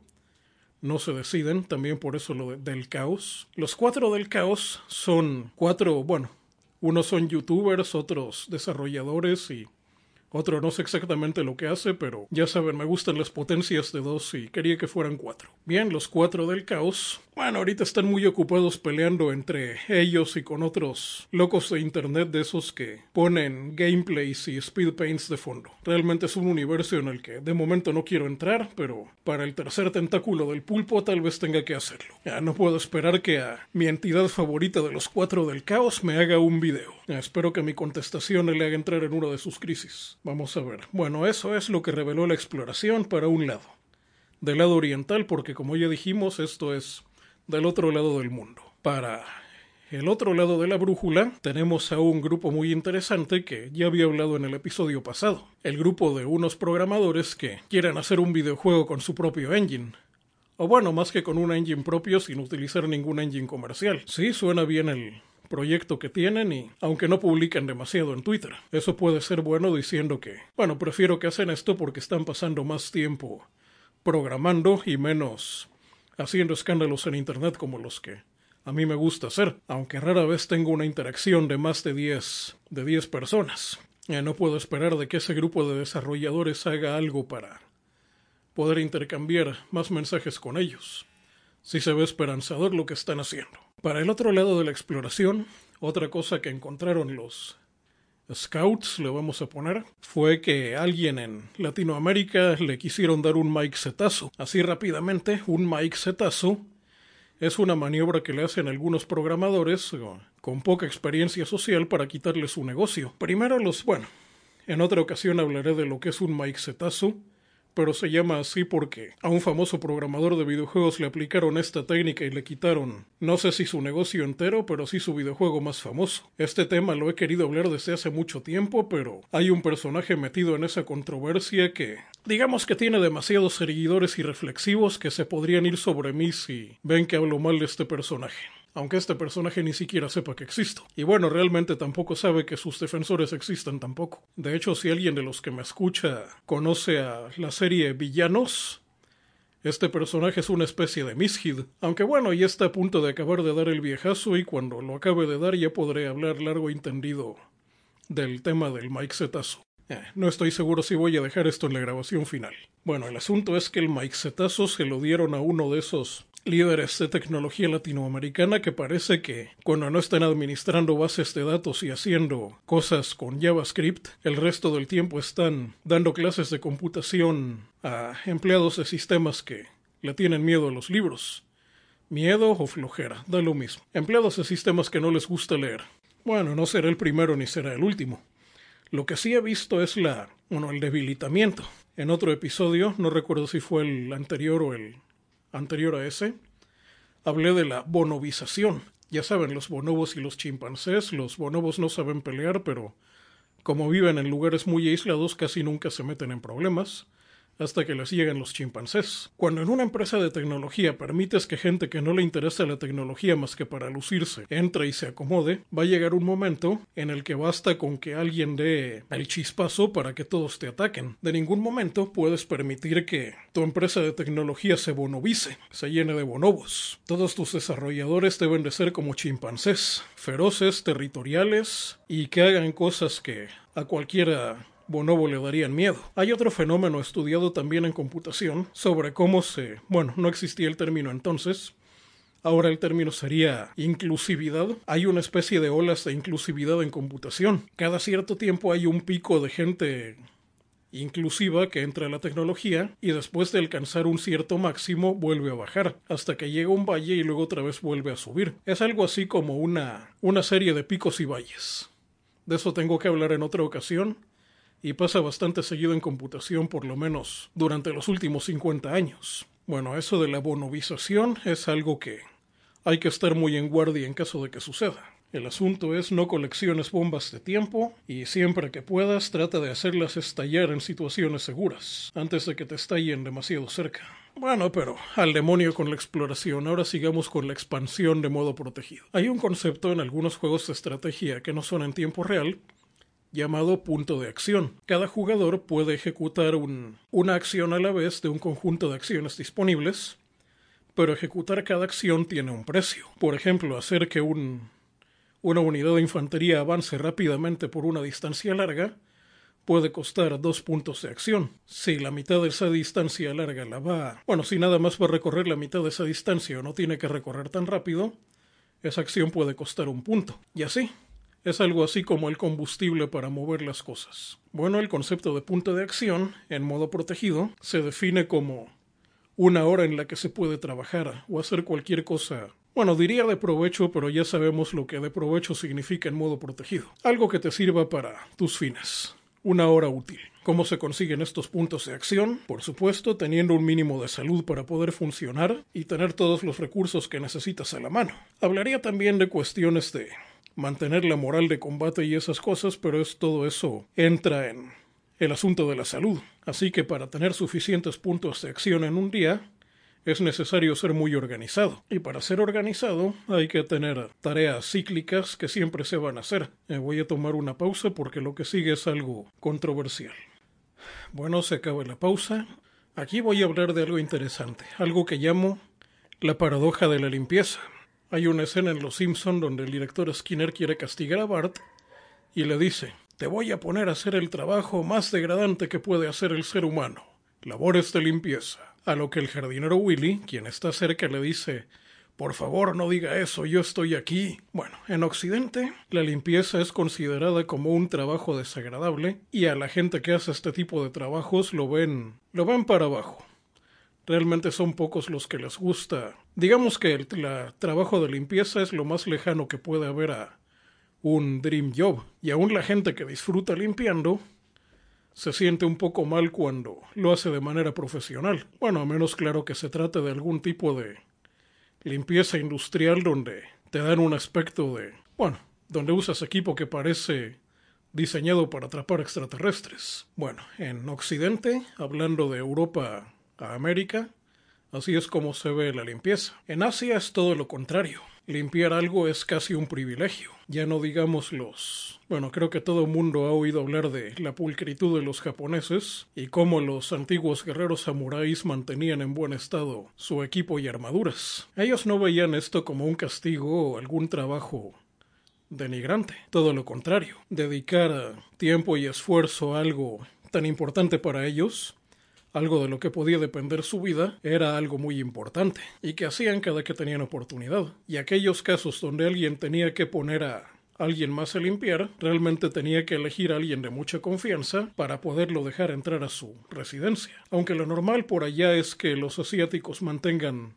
No se deciden, también por eso lo del caos. Los cuatro del caos son cuatro, bueno, unos son youtubers, otros desarrolladores y otro no sé exactamente lo que hace, pero ya saben, me gustan las potencias de dos y quería que fueran cuatro. Bien, los cuatro del caos. Bueno, ahorita están muy ocupados peleando entre ellos y con otros locos de internet de esos que ponen gameplays y speed paints de fondo. Realmente es un universo en el que de momento no quiero entrar, pero para el tercer tentáculo del pulpo tal vez tenga que hacerlo. Ya no puedo esperar que a mi entidad favorita de los cuatro del caos me haga un video. espero que mi contestación le haga entrar en una de sus crisis. Vamos a ver. Bueno, eso es lo que reveló la exploración para un lado. Del lado oriental, porque como ya dijimos, esto es del otro lado del mundo. Para el otro lado de la brújula tenemos a un grupo muy interesante que ya había hablado en el episodio pasado. El grupo de unos programadores que quieren hacer un videojuego con su propio engine. O bueno, más que con un engine propio sin utilizar ningún engine comercial. Sí, suena bien el, proyecto que tienen y aunque no publican demasiado en Twitter. Eso puede ser bueno diciendo que, bueno, prefiero que hacen esto porque están pasando más tiempo programando y menos haciendo escándalos en Internet como los que a mí me gusta hacer, aunque rara vez tengo una interacción de más de 10 de 10 personas. Eh, no puedo esperar de que ese grupo de desarrolladores haga algo para poder intercambiar más mensajes con ellos. Si se ve esperanzador lo que están haciendo. Para el otro lado de la exploración, otra cosa que encontraron los scouts, le vamos a poner, fue que alguien en Latinoamérica le quisieron dar un Mike Zetazo. Así rápidamente, un Mike Zetazo es una maniobra que le hacen algunos programadores con poca experiencia social para quitarle su negocio. Primero los, bueno, en otra ocasión hablaré de lo que es un Mike Zetazo, pero se llama así porque a un famoso programador de videojuegos le aplicaron esta técnica y le quitaron, no sé si su negocio entero, pero sí su videojuego más famoso. Este tema lo he querido hablar desde hace mucho tiempo, pero hay un personaje metido en esa controversia que, digamos que tiene demasiados seguidores irreflexivos que se podrían ir sobre mí si ven que hablo mal de este personaje aunque este personaje ni siquiera sepa que existo. Y bueno, realmente tampoco sabe que sus defensores existen tampoco. De hecho, si alguien de los que me escucha conoce a la serie Villanos, este personaje es una especie de Mishid, aunque bueno, ya está a punto de acabar de dar el viejazo y cuando lo acabe de dar ya podré hablar largo y entendido del tema del Mike. Eh, no estoy seguro si voy a dejar esto en la grabación final. Bueno, el asunto es que el Mike se lo dieron a uno de esos líderes de tecnología latinoamericana que parece que cuando no están administrando bases de datos y haciendo cosas con JavaScript, el resto del tiempo están dando clases de computación a empleados de sistemas que le tienen miedo a los libros. Miedo o flojera, da lo mismo. Empleados de sistemas que no les gusta leer. Bueno, no será el primero ni será el último. Lo que sí he visto es la, bueno, el debilitamiento. En otro episodio, no recuerdo si fue el anterior o el anterior a ese, hablé de la bonovización. Ya saben, los bonobos y los chimpancés, los bonobos no saben pelear, pero como viven en lugares muy aislados casi nunca se meten en problemas hasta que les lleguen los chimpancés. Cuando en una empresa de tecnología permites que gente que no le interesa la tecnología más que para lucirse entre y se acomode, va a llegar un momento en el que basta con que alguien dé el chispazo para que todos te ataquen. De ningún momento puedes permitir que tu empresa de tecnología se bonovice, se llene de bonobos. Todos tus desarrolladores deben de ser como chimpancés, feroces, territoriales y que hagan cosas que a cualquiera bonobo le darían miedo. Hay otro fenómeno estudiado también en computación sobre cómo se... bueno, no existía el término entonces, Ahora el término sería inclusividad. Hay una especie de olas de inclusividad en computación. Cada cierto tiempo hay un pico de gente inclusiva que entra a la tecnología y después de alcanzar un cierto máximo vuelve a bajar hasta que llega un valle y luego otra vez vuelve a subir. Es algo así como una, una serie de picos y valles. De eso tengo que hablar en otra ocasión y pasa bastante seguido en computación por lo menos durante los últimos 50 años. Bueno, eso de la bonovización es algo que hay que estar muy en guardia en caso de que suceda. El asunto es no colecciones bombas de tiempo y siempre que puedas trata de hacerlas estallar en situaciones seguras, antes de que te estallen demasiado cerca. Bueno, pero al demonio con la exploración, ahora sigamos con la expansión de modo protegido. Hay un concepto en algunos juegos de estrategia que no son en tiempo real, llamado punto de acción. Cada jugador puede ejecutar una acción a la vez de un conjunto de acciones disponibles, pero ejecutar cada acción tiene un precio. Por ejemplo, hacer que un una unidad de infantería avance rápidamente por una distancia larga, puede costar dos puntos de acción. Si la mitad de esa distancia larga la va... Bueno, si nada más va a recorrer la mitad de esa distancia o no tiene que recorrer tan rápido, esa acción puede costar un punto. Y así. Es algo así como el combustible para mover las cosas. Bueno, el concepto de punto de acción, en modo protegido, se define como una hora en la que se puede trabajar o hacer cualquier cosa bueno, diría de provecho, pero ya sabemos lo que de provecho significa en modo protegido. Algo que te sirva para tus fines. Una hora útil. ¿Cómo se consiguen estos puntos de acción? Por supuesto, teniendo un mínimo de salud para poder funcionar y tener todos los recursos que necesitas a la mano. Hablaría también de cuestiones de mantener la moral de combate y esas cosas, pero es todo eso entra en el asunto de la salud. Así que para tener suficientes puntos de acción en un día, es necesario ser muy organizado. Y para ser organizado hay que tener tareas cíclicas que siempre se van a hacer. Me voy a tomar una pausa porque lo que sigue es algo controversial. Bueno, se acaba la pausa. Aquí voy a hablar de algo interesante, algo que llamo la paradoja de la limpieza. Hay una escena en Los Simpson donde el director Skinner quiere castigar a Bart y le dice, te voy a poner a hacer el trabajo más degradante que puede hacer el ser humano, labores de limpieza. A lo que el jardinero Willy, quien está cerca, le dice por favor, no diga eso, yo estoy aquí. Bueno, en Occidente, la limpieza es considerada como un trabajo desagradable y a la gente que hace este tipo de trabajos lo ven, lo ven para abajo. Realmente son pocos los que les gusta. Digamos que el trabajo de limpieza es lo más lejano que puede haber a un dream job. Y aún la gente que disfruta limpiando se siente un poco mal cuando lo hace de manera profesional. Bueno, a menos claro que se trate de algún tipo de limpieza industrial donde te dan un aspecto de, bueno, donde usas equipo que parece diseñado para atrapar extraterrestres. Bueno, en Occidente, hablando de Europa a América, así es como se ve la limpieza. En Asia es todo lo contrario. Limpiar algo es casi un privilegio. Ya no digamos los... Bueno, creo que todo mundo ha oído hablar de la pulcritud de los japoneses y cómo los antiguos guerreros samuráis mantenían en buen estado su equipo y armaduras. Ellos no veían esto como un castigo o algún trabajo denigrante. Todo lo contrario. Dedicar tiempo y esfuerzo a algo tan importante para ellos algo de lo que podía depender su vida, era algo muy importante, y que hacían cada que tenían oportunidad. Y aquellos casos donde alguien tenía que poner a alguien más a limpiar, realmente tenía que elegir a alguien de mucha confianza para poderlo dejar entrar a su residencia. Aunque lo normal por allá es que los asiáticos mantengan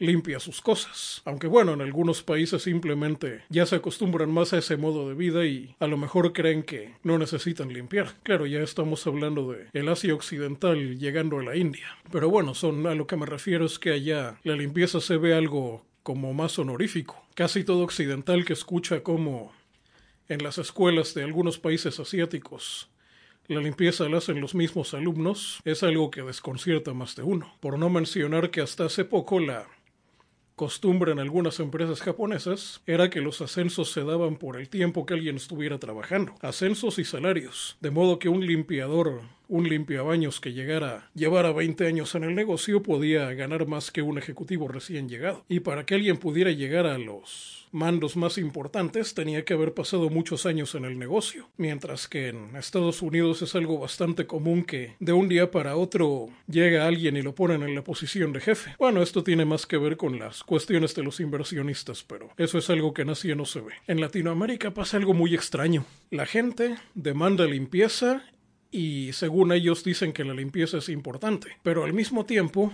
limpia sus cosas. Aunque bueno, en algunos países simplemente ya se acostumbran más a ese modo de vida y a lo mejor creen que no necesitan limpiar. Claro, ya estamos hablando de el Asia Occidental llegando a la India. Pero bueno, son a lo que me refiero es que allá la limpieza se ve algo como más honorífico. Casi todo occidental que escucha como en las escuelas de algunos países asiáticos la limpieza la hacen los mismos alumnos es algo que desconcierta más de uno. Por no mencionar que hasta hace poco la costumbre en algunas empresas japonesas era que los ascensos se daban por el tiempo que alguien estuviera trabajando. Ascensos y salarios. De modo que un limpiador un limpiabaños que llegara, llevara 20 años en el negocio podía ganar más que un ejecutivo recién llegado. Y para que alguien pudiera llegar a los mandos más importantes tenía que haber pasado muchos años en el negocio. Mientras que en Estados Unidos es algo bastante común que de un día para otro llega alguien y lo ponen en la posición de jefe. Bueno, esto tiene más que ver con las cuestiones de los inversionistas, pero eso es algo que en Asia no se ve. En Latinoamérica pasa algo muy extraño. La gente demanda limpieza y según ellos dicen que la limpieza es importante, pero al mismo tiempo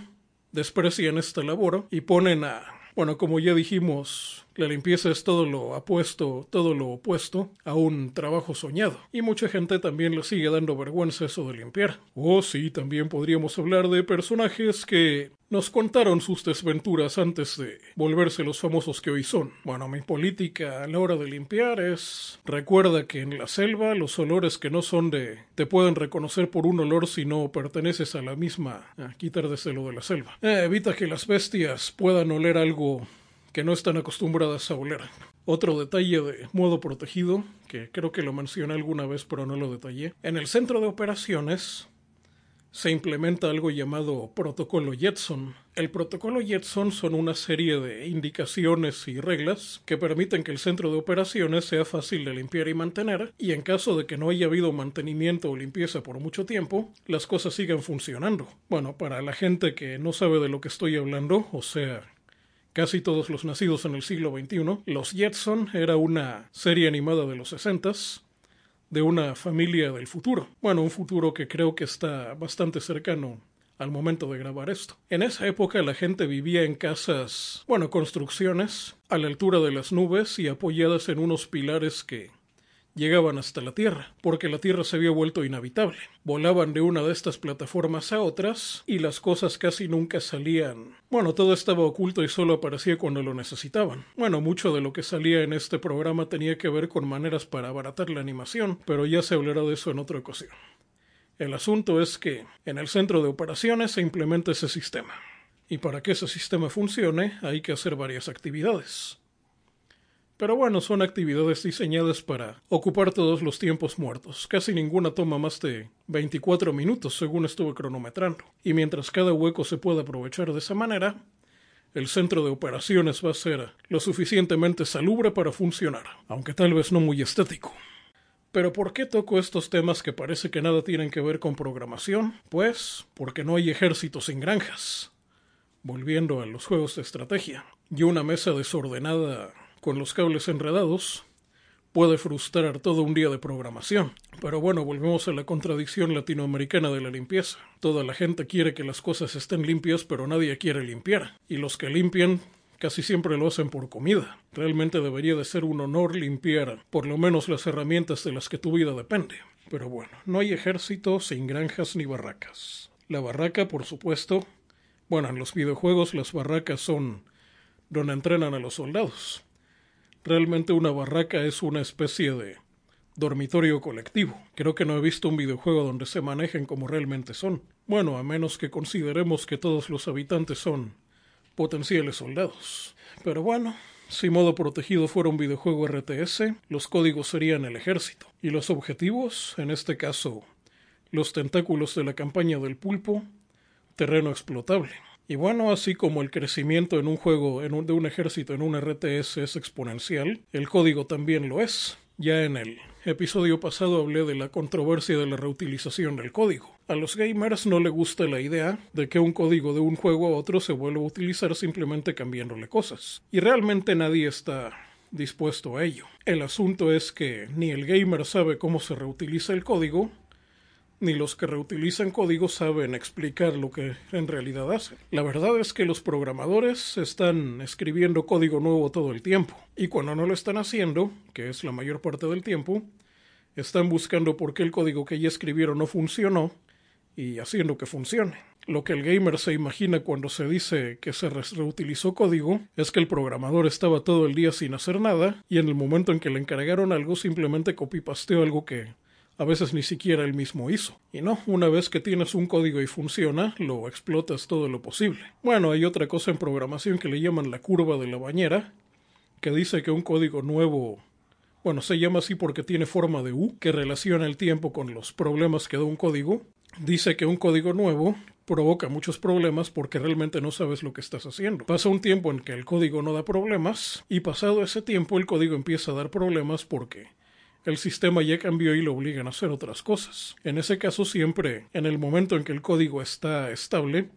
desprecian esta labor y ponen a, bueno, como ya dijimos, La limpieza es todo lo apuesto, todo lo opuesto a un trabajo soñado. Y mucha gente también le sigue dando vergüenza eso de limpiar. O sí, también podríamos hablar de personajes que nos contaron sus desventuras antes de volverse los famosos que hoy son. Bueno, mi política a la hora de limpiar es recuerda que en la selva los olores que no son de te pueden reconocer por un olor si no perteneces a la misma ah, quitar de lo de la selva. Eh, evita que las bestias puedan oler algo que no están acostumbradas a oler. Otro detalle de modo protegido, que creo que lo mencioné alguna vez pero no lo detallé. En el centro de operaciones se implementa algo llamado protocolo Jetson. El protocolo Jetson son una serie de indicaciones y reglas que permiten que el centro de operaciones sea fácil de limpiar y mantener, y en caso de que no haya habido mantenimiento o limpieza por mucho tiempo, las cosas sigan funcionando. Bueno, para la gente que no sabe de lo que estoy hablando, o sea, casi todos los nacidos en el siglo XXI, Los Jetson era una serie animada de los 60 de una familia del futuro. Bueno, un futuro que creo que está bastante cercano al momento de grabar esto. En esa época la gente vivía en casas, bueno, construcciones, a la altura de las nubes y apoyadas en unos pilares que llegaban hasta la Tierra, porque la Tierra se había vuelto inhabitable. Volaban de una de estas plataformas a otras y las cosas casi nunca salían. Bueno, todo estaba oculto y solo aparecía cuando lo necesitaban. Bueno, mucho de lo que salía en este programa tenía que ver con maneras para abaratar la animación, pero ya se hablará de eso en otra ocasión. El asunto es que en el centro de operaciones se implementa ese sistema. Y para que ese sistema funcione hay que hacer varias actividades. Pero bueno, son actividades diseñadas para ocupar todos los tiempos muertos. Casi ninguna toma más de 24 minutos, según estuve cronometrando. Y mientras cada hueco se pueda aprovechar de esa manera, el centro de operaciones va a ser lo suficientemente salubre para funcionar, aunque tal vez no muy estético. Pero ¿por qué toco estos temas que parece que nada tienen que ver con programación? Pues porque no hay ejércitos sin granjas. Volviendo a los juegos de estrategia. Y una mesa desordenada con los cables enredados, puede frustrar todo un día de programación. Pero bueno, volvemos a la contradicción latinoamericana de la limpieza. Toda la gente quiere que las cosas estén limpias, pero nadie quiere limpiar. Y los que limpian casi siempre lo hacen por comida. Realmente debería de ser un honor limpiar por lo menos las herramientas de las que tu vida depende. Pero bueno, no hay ejército sin granjas ni barracas. La barraca, por supuesto, bueno, en los videojuegos las barracas son donde entrenan a los soldados. Realmente una barraca es una especie de dormitorio colectivo. Creo que no he visto un videojuego donde se manejen como realmente son. Bueno, a menos que consideremos que todos los habitantes son potenciales soldados. Pero bueno, si modo protegido fuera un videojuego RTS, los códigos serían el ejército. Y los objetivos, en este caso, los tentáculos de la campaña del pulpo, terreno explotable. Y bueno, así como el crecimiento en un juego de un ejército en un RTS es exponencial, el código también lo es. Ya en el episodio pasado hablé de la controversia de la reutilización del código. A los gamers no le gusta la idea de que un código de un juego a otro se vuelva a utilizar simplemente cambiándole cosas. Y realmente nadie está dispuesto a ello. El asunto es que ni el gamer sabe cómo se reutiliza el código, ni los que reutilizan código saben explicar lo que en realidad hacen. La verdad es que los programadores están escribiendo código nuevo todo el tiempo, y cuando no lo están haciendo, que es la mayor parte del tiempo, están buscando por qué el código que ya escribieron no funcionó y haciendo que funcione. Lo que el gamer se imagina cuando se dice que se reutilizó código es que el programador estaba todo el día sin hacer nada y en el momento en que le encargaron algo simplemente copipasteó algo que a veces ni siquiera él mismo hizo. Y no, una vez que tienes un código y funciona, lo explotas todo lo posible. Bueno, hay otra cosa en programación que le llaman la curva de la bañera, que dice que un código nuevo, bueno, se llama así porque tiene forma de U, que relaciona el tiempo con los problemas que da un código. Dice que un código nuevo provoca muchos problemas porque realmente no sabes lo que estás haciendo. Pasa un tiempo en que el código no da problemas y pasado ese tiempo el código empieza a dar problemas porque el sistema ya cambió y lo obligan a hacer otras cosas. En ese caso siempre, en el momento en que el código está estable,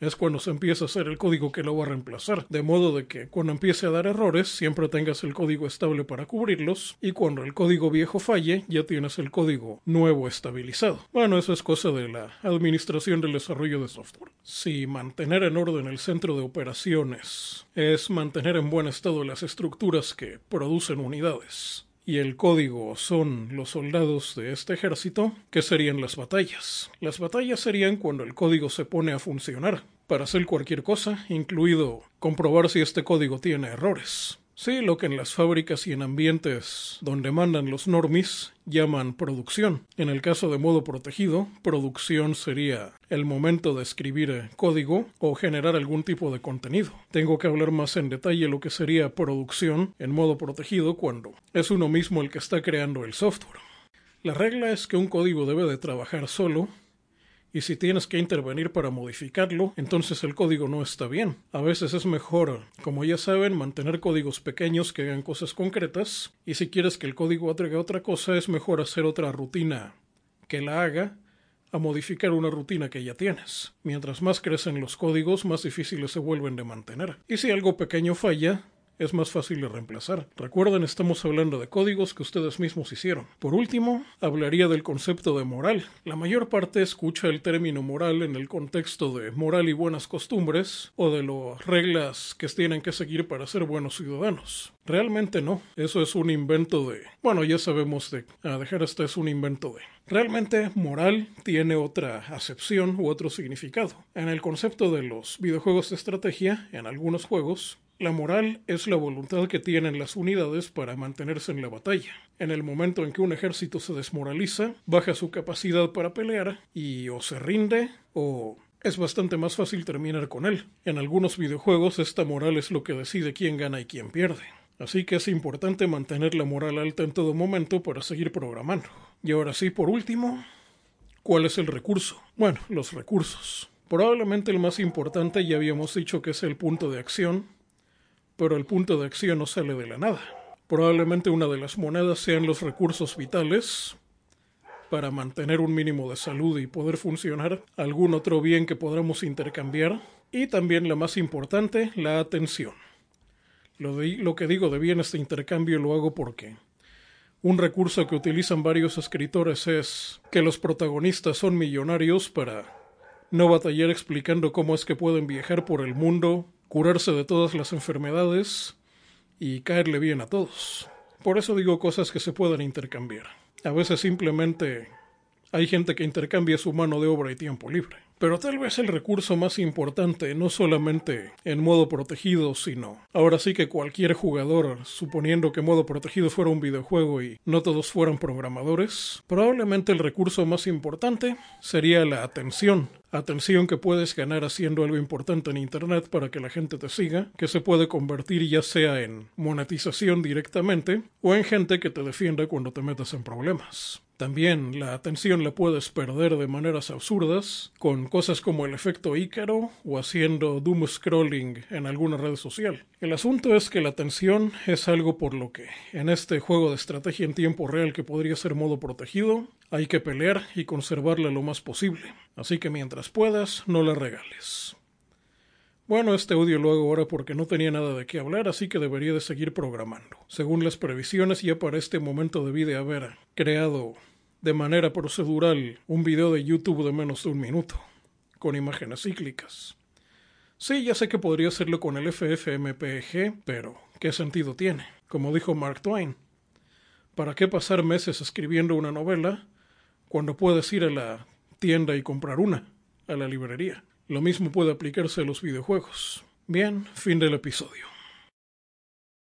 es cuando se empieza a hacer el código que lo va a reemplazar, de modo de que cuando empiece a dar errores siempre tengas el código estable para cubrirlos y cuando el código viejo falle ya tienes el código nuevo estabilizado. Bueno, eso es cosa de la administración del desarrollo de software. Si mantener en orden el centro de operaciones es mantener en buen estado las estructuras que producen unidades, y el código son los soldados de este ejército, ¿qué serían las batallas? Las batallas serían cuando el código se pone a funcionar para hacer cualquier cosa, incluido comprobar si este código tiene errores. Sí, lo que en las fábricas y en ambientes donde mandan los normis llaman producción. En el caso de modo protegido, producción sería el momento de escribir código o generar algún tipo de contenido. Tengo que hablar más en detalle lo que sería producción en modo protegido cuando es uno mismo el que está creando el software. La regla es que un código debe de trabajar solo y si tienes que intervenir para modificarlo, entonces el código no está bien. A veces es mejor, como ya saben, mantener códigos pequeños que hagan cosas concretas, y si quieres que el código haga otra cosa, es mejor hacer otra rutina que la haga a modificar una rutina que ya tienes. Mientras más crecen los códigos, más difíciles se vuelven de mantener. Y si algo pequeño falla, es más fácil de reemplazar. Recuerden, estamos hablando de códigos que ustedes mismos hicieron. Por último, hablaría del concepto de moral. La mayor parte escucha el término moral en el contexto de moral y buenas costumbres o de las reglas que tienen que seguir para ser buenos ciudadanos. Realmente no, eso es un invento de... Bueno, ya sabemos de... A dejar esto es un invento de... Realmente moral tiene otra acepción u otro significado. En el concepto de los videojuegos de estrategia, en algunos juegos, la moral es la voluntad que tienen las unidades para mantenerse en la batalla. En el momento en que un ejército se desmoraliza, baja su capacidad para pelear y o se rinde o es bastante más fácil terminar con él. En algunos videojuegos esta moral es lo que decide quién gana y quién pierde. Así que es importante mantener la moral alta en todo momento para seguir programando. Y ahora sí, por último, ¿cuál es el recurso? Bueno, los recursos. Probablemente el más importante ya habíamos dicho que es el punto de acción, pero el punto de acción no sale de la nada. Probablemente una de las monedas sean los recursos vitales para mantener un mínimo de salud y poder funcionar, algún otro bien que podamos intercambiar, y también la más importante, la atención. Lo, lo que digo de bien este intercambio lo hago porque un recurso que utilizan varios escritores es que los protagonistas son millonarios para no batallar explicando cómo es que pueden viajar por el mundo curarse de todas las enfermedades y caerle bien a todos. Por eso digo cosas que se puedan intercambiar. A veces simplemente hay gente que intercambia su mano de obra y tiempo libre. Pero tal vez el recurso más importante, no solamente en modo protegido, sino ahora sí que cualquier jugador, suponiendo que modo protegido fuera un videojuego y no todos fueran programadores, probablemente el recurso más importante sería la atención. Atención que puedes ganar haciendo algo importante en Internet para que la gente te siga, que se puede convertir ya sea en monetización directamente o en gente que te defienda cuando te metas en problemas. También la atención la puedes perder de maneras absurdas, con cosas como el efecto Ícaro o haciendo doom scrolling en alguna red social. El asunto es que la atención es algo por lo que, en este juego de estrategia en tiempo real que podría ser modo protegido, hay que pelear y conservarla lo más posible. Así que mientras puedas, no la regales. Bueno, este audio lo hago ahora porque no tenía nada de qué hablar, así que debería de seguir programando. Según las previsiones, ya para este momento debí de haber creado de manera procedural un video de YouTube de menos de un minuto, con imágenes cíclicas. Sí, ya sé que podría hacerlo con el FFmpeg, pero ¿qué sentido tiene? Como dijo Mark Twain, ¿para qué pasar meses escribiendo una novela cuando puedes ir a la tienda y comprar una, a la librería? Lo mismo puede aplicarse a los videojuegos. Bien, fin del episodio.